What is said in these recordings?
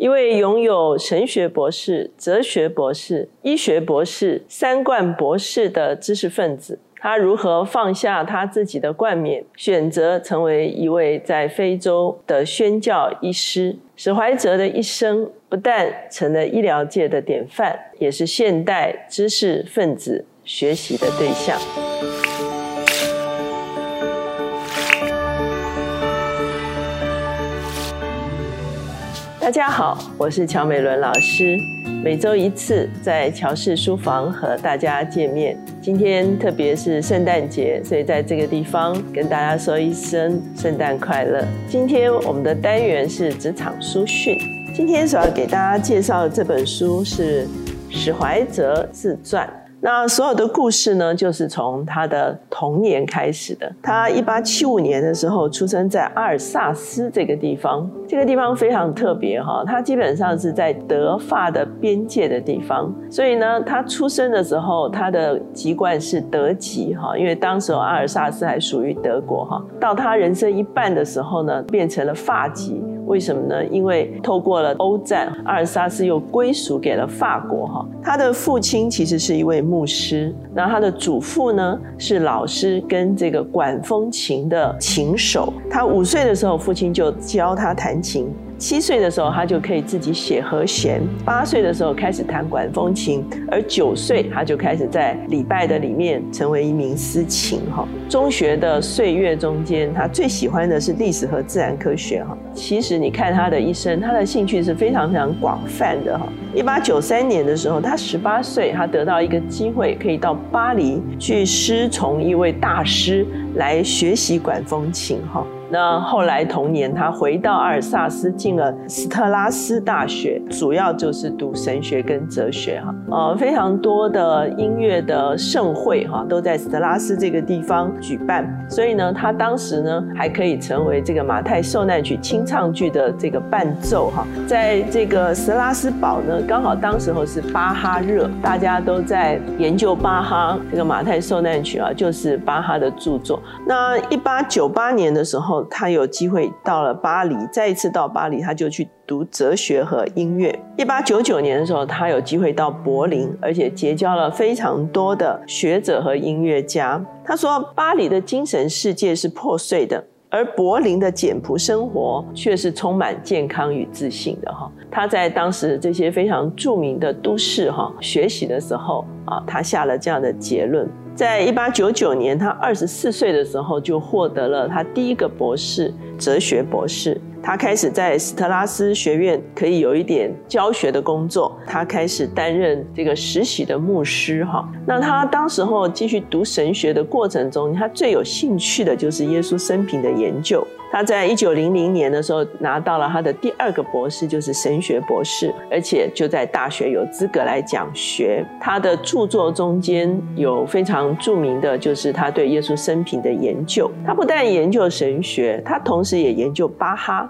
一位拥有神学博士、哲学博士、医学博士三冠博士的知识分子。他如何放下他自己的冠冕，选择成为一位在非洲的宣教医师？史怀哲的一生不但成了医疗界的典范，也是现代知识分子学习的对象。大家好，我是乔美伦老师。每周一次在乔氏书房和大家见面。今天特别是圣诞节，所以在这个地方跟大家说一声圣诞快乐。今天我们的单元是职场书讯。今天所要给大家介绍的这本书是史怀哲自传。那所有的故事呢，就是从他的童年开始的。他一八七五年的时候出生在阿尔萨斯这个地方，这个地方非常特别哈，它基本上是在德法的边界的地方。所以呢，他出生的时候，他的籍贯是德籍哈，因为当时阿尔萨斯还属于德国哈。到他人生一半的时候呢，变成了法籍。为什么呢？因为透过了欧战，阿尔萨斯又归属给了法国哈。他的父亲其实是一位牧师，那他的祖父呢是老师跟这个管风琴的琴手。他五岁的时候，父亲就教他弹琴。七岁的时候，他就可以自己写和弦；八岁的时候开始弹管风琴，而九岁他就开始在礼拜的里面成为一名司琴。哈，中学的岁月中间，他最喜欢的是历史和自然科学。哈，其实你看他的一生，他的兴趣是非常非常广泛的。哈，一八九三年的时候，他十八岁，他得到一个机会，可以到巴黎去师从一位大师来学习管风琴。哈。那后来同年，他回到阿尔萨斯，进了斯特拉斯大学，主要就是读神学跟哲学哈。呃，非常多的音乐的盛会哈，都在斯特拉斯这个地方举办。所以呢，他当时呢还可以成为这个马太受难曲清唱剧的这个伴奏哈。在这个斯特拉斯堡呢，刚好当时候是巴哈热，大家都在研究巴哈这个马太受难曲啊，就是巴哈的著作。那一八九八年的时候。他有机会到了巴黎，再一次到巴黎，他就去读哲学和音乐。一八九九年的时候，他有机会到柏林，而且结交了非常多的学者和音乐家。他说，巴黎的精神世界是破碎的，而柏林的简朴生活却是充满健康与自信的。哈，他在当时这些非常著名的都市哈学习的时候啊，他下了这样的结论。在一八九九年，他二十四岁的时候就获得了他第一个博士，哲学博士。他开始在斯特拉斯学院可以有一点教学的工作。他开始担任这个实习的牧师，哈。那他当时候继续读神学的过程中，他最有兴趣的就是耶稣生平的研究。他在一九零零年的时候拿到了他的第二个博士，就是神学博士，而且就在大学有资格来讲学。他的著作中间有非常著名的，就是他对耶稣生平的研究。他不但研究神学，他同时也研究巴哈。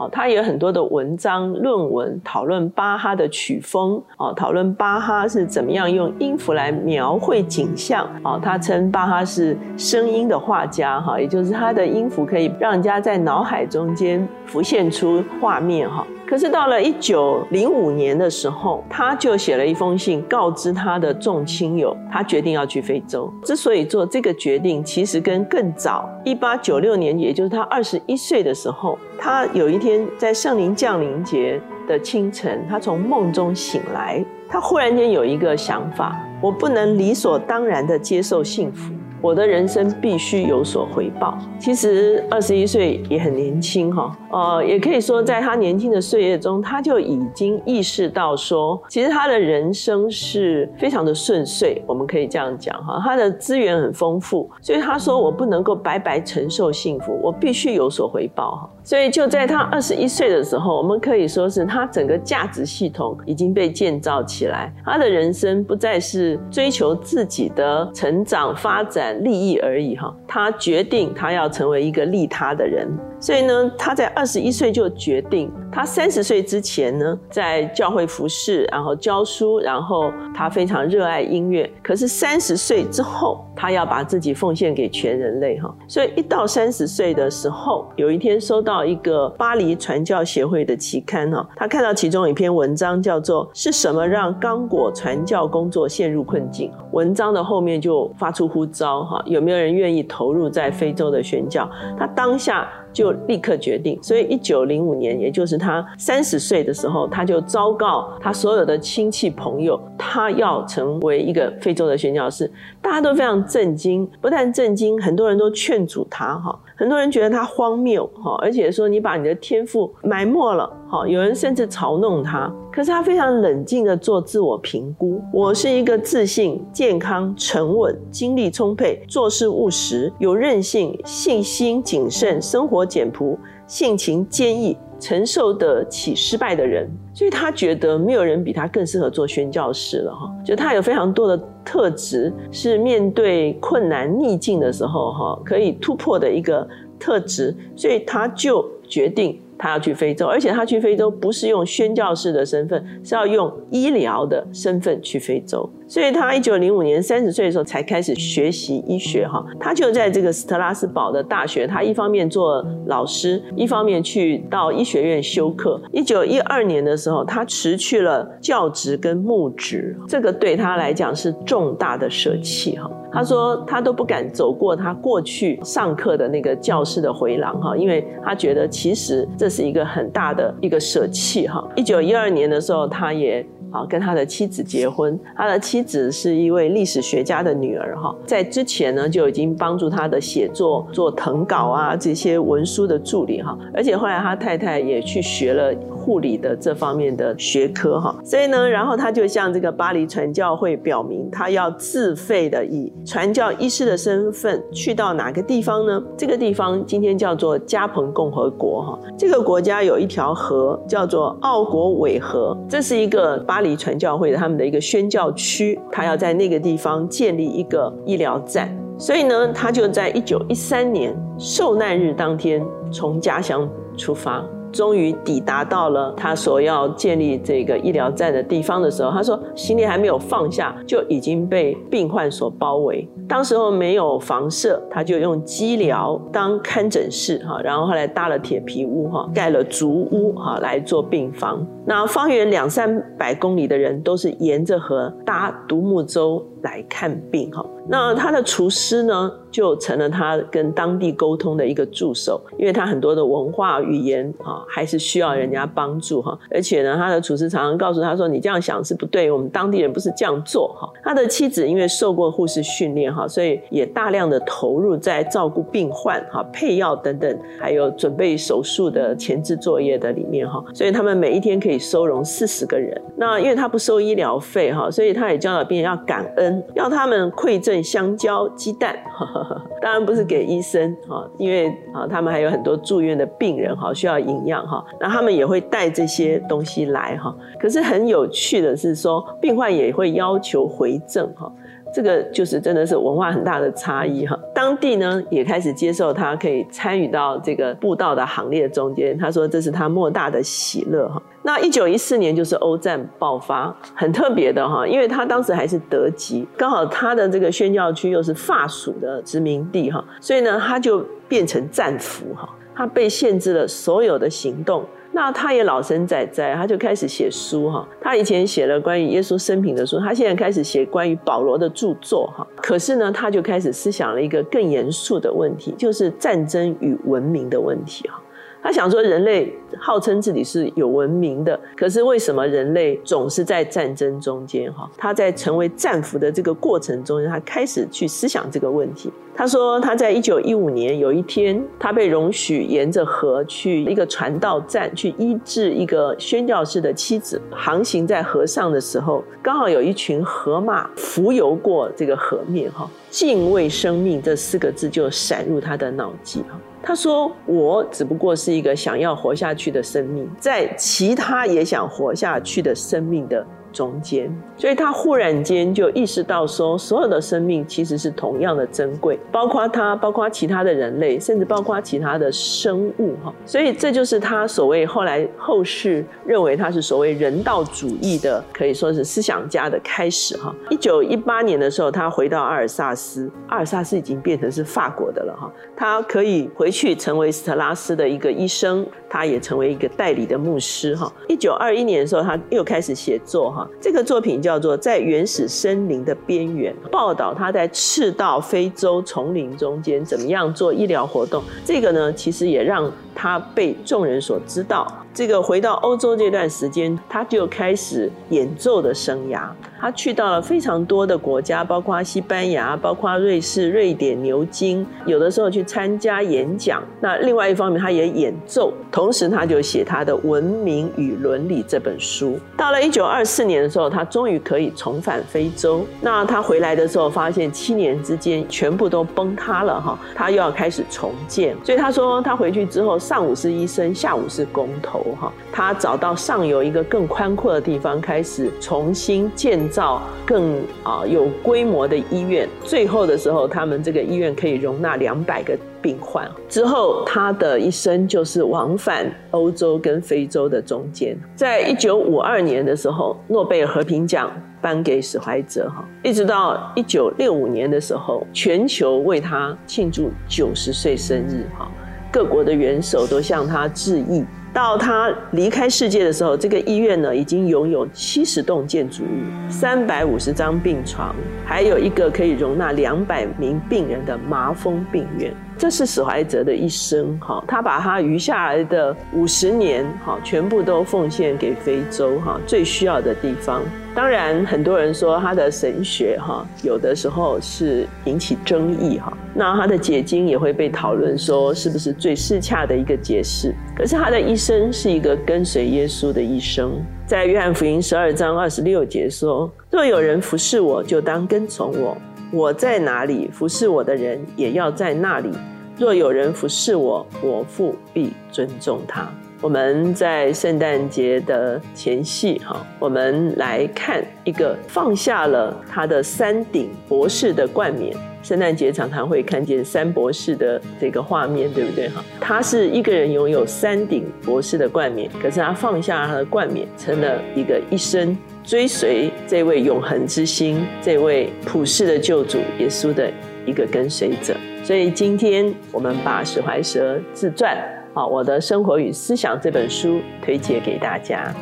哦，他有很多的文章、论文讨论巴哈的曲风。哦，讨论巴哈是怎么样用音符来描绘景象。哦，他称巴哈是声音的画家。哈，也就是他的音符可以让人家在脑。脑海中间浮现出画面哈，可是到了一九零五年的时候，他就写了一封信告知他的众亲友，他决定要去非洲。之所以做这个决定，其实跟更早一八九六年，也就是他二十一岁的时候，他有一天在圣灵降临节的清晨，他从梦中醒来，他忽然间有一个想法：我不能理所当然的接受幸福。我的人生必须有所回报。其实二十一岁也很年轻哈，呃，也可以说在他年轻的岁月中，他就已经意识到说，其实他的人生是非常的顺遂。我们可以这样讲哈，他的资源很丰富，所以他说我不能够白白承受幸福，我必须有所回报哈。所以就在他二十一岁的时候，我们可以说是他整个价值系统已经被建造起来，他的人生不再是追求自己的成长发展。利益而已哈，他决定他要成为一个利他的人，所以呢，他在二十一岁就决定他三十岁之前呢，在教会服侍，然后教书，然后他非常热爱音乐。可是三十岁之后，他要把自己奉献给全人类哈。所以一到三十岁的时候，有一天收到一个巴黎传教协会的期刊哈，他看到其中一篇文章叫做“是什么让刚果传教工作陷入困境”。文章的后面就发出呼召哈，有没有人愿意投入在非洲的宣教？他当下。就立刻决定，所以一九零五年，也就是他三十岁的时候，他就昭告他所有的亲戚朋友，他要成为一个非洲的宣教士。大家都非常震惊，不但震惊，很多人都劝阻他哈，很多人觉得他荒谬哈，而且说你把你的天赋埋没了哈，有人甚至嘲弄他。可是他非常冷静的做自我评估，我是一个自信、健康、沉稳、精力充沛、做事务实、有韧性、信心谨慎、生活简朴、性情坚毅、承受得起失败的人。所以他觉得没有人比他更适合做宣教师了哈，就他有非常多的特质，是面对困难逆境的时候哈可以突破的一个特质，所以他就决定。他要去非洲，而且他去非洲不是用宣教士的身份，是要用医疗的身份去非洲。所以他一九零五年三十岁的时候才开始学习医学哈。他就在这个斯特拉斯堡的大学，他一方面做老师，一方面去到医学院修课。一九一二年的时候，他辞去了教职跟牧职，这个对他来讲是重大的舍弃哈。他说他都不敢走过他过去上课的那个教室的回廊哈，因为他觉得其实这是一个很大的一个舍弃哈。一九一二年的时候，他也啊跟他的妻子结婚，他的妻子是一位历史学家的女儿哈，在之前呢就已经帮助他的写作做誊稿啊这些文书的助理哈，而且后来他太太也去学了。护理的这方面的学科哈，所以呢，然后他就向这个巴黎传教会表明，他要自费的以传教医师的身份去到哪个地方呢？这个地方今天叫做加蓬共和国哈，这个国家有一条河叫做奥国韦河，这是一个巴黎传教会的他们的一个宣教区，他要在那个地方建立一个医疗站，所以呢，他就在一九一三年受难日当天从家乡出发。终于抵达到了他所要建立这个医疗站的地方的时候，他说行李还没有放下，就已经被病患所包围。当时候没有房舍，他就用机寮当看诊室哈，然后后来搭了铁皮屋哈，盖了竹屋哈来做病房。那方圆两三百公里的人都是沿着河搭独木舟来看病哈。那他的厨师呢，就成了他跟当地沟通的一个助手，因为他很多的文化语言啊，还是需要人家帮助哈。而且呢，他的厨师常常告诉他说：“你这样想是不对，我们当地人不是这样做哈。”他的妻子因为受过护士训练哈，所以也大量的投入在照顾病患哈、配药等等，还有准备手术的前置作业的里面哈。所以他们每一天可以收容四十个人。那因为他不收医疗费哈，所以他也教导病人要感恩，要他们馈赠。香蕉、鸡蛋，呵呵 当然不是给医生哈，因为啊，他们还有很多住院的病人哈，需要营养哈，那他们也会带这些东西来哈。可是很有趣的是说，病患也会要求回赠哈，这个就是真的是文化很大的差异哈。当地呢也开始接受他可以参与到这个布道的行列中间，他说这是他莫大的喜乐哈。那一九一四年就是欧战爆发，很特别的哈，因为他当时还是德籍，刚好他的这个宣教区又是法属的殖民地哈，所以呢他就变成战俘哈，他被限制了所有的行动。那他也老神在在，他就开始写书哈。他以前写了关于耶稣生平的书，他现在开始写关于保罗的著作哈。可是呢，他就开始思想了一个更严肃的问题，就是战争与文明的问题哈。他想说，人类号称自己是有文明的，可是为什么人类总是在战争中间？哈，他在成为战俘的这个过程中，他开始去思想这个问题。他说，他在一九一五年有一天，他被容许沿着河去一个传道站去医治一个宣教士的妻子。航行在河上的时候，刚好有一群河马浮游过这个河面，哈，敬畏生命这四个字就闪入他的脑际，啊。他说：“我只不过是一个想要活下去的生命，在其他也想活下去的生命的中间，所以他忽然间就意识到说，所有的生命其实是同样的珍贵，包括他，包括其他的人类，甚至包括其他的生物哈。所以这就是他所谓后来后世认为他是所谓人道主义的，可以说是思想家的开始哈。一九一八年的时候，他回到阿尔萨斯，阿尔萨斯已经变成是法国的了哈。他可以回去成为斯特拉斯的一个医生，他也成为一个代理的牧师哈。一九二一年的时候，他又开始写作哈。这个作品叫做《在原始森林的边缘》，报道他在赤道非洲丛林中间怎么样做医疗活动。这个呢，其实也让他被众人所知道。这个回到欧洲这段时间，他就开始演奏的生涯。他去到了非常多的国家，包括西班牙、包括瑞士、瑞典、牛津，有的时候去参加演讲。那另外一方面，他也演奏，同时他就写他的《文明与伦理》这本书。到了一九二四年的时候，他终于可以重返非洲。那他回来的时候，发现七年之间全部都崩塌了哈，他又要开始重建。所以他说，他回去之后，上午是医生，下午是工头哈。他找到上游一个更宽阔的地方，开始重新建。造更啊有规模的医院，最后的时候，他们这个医院可以容纳两百个病患。之后，他的一生就是往返欧洲跟非洲的中间。在一九五二年的时候，诺贝尔和平奖颁给史怀哲哈，一直到一九六五年的时候，全球为他庆祝九十岁生日哈，各国的元首都向他致意。到他离开世界的时候，这个医院呢已经拥有七十栋建筑物、三百五十张病床，还有一个可以容纳两百名病人的麻风病院。这是史怀哲的一生，哈，他把他余下来的五十年，哈，全部都奉献给非洲，哈，最需要的地方。当然，很多人说他的神学，哈，有的时候是引起争议，哈。那他的解经也会被讨论，说是不是最适恰的一个解释。可是他的一生是一个跟随耶稣的一生。在约翰福音十二章二十六节说：“若有人服侍我，就当跟从我。”我在哪里服侍我的人，也要在那里。若有人服侍我，我父必尊重他。我们在圣诞节的前夕，哈，我们来看一个放下了他的三顶博士的冠冕。圣诞节常常会看见三博士的这个画面，对不对？哈，他是一个人拥有三顶博士的冠冕，可是他放下他的冠冕，成了一个一生。追随这位永恒之星，这位普世的救主耶稣的一个跟随者。所以今天我们把史怀哲自传《啊我的生活与思想》这本书推荐给大家。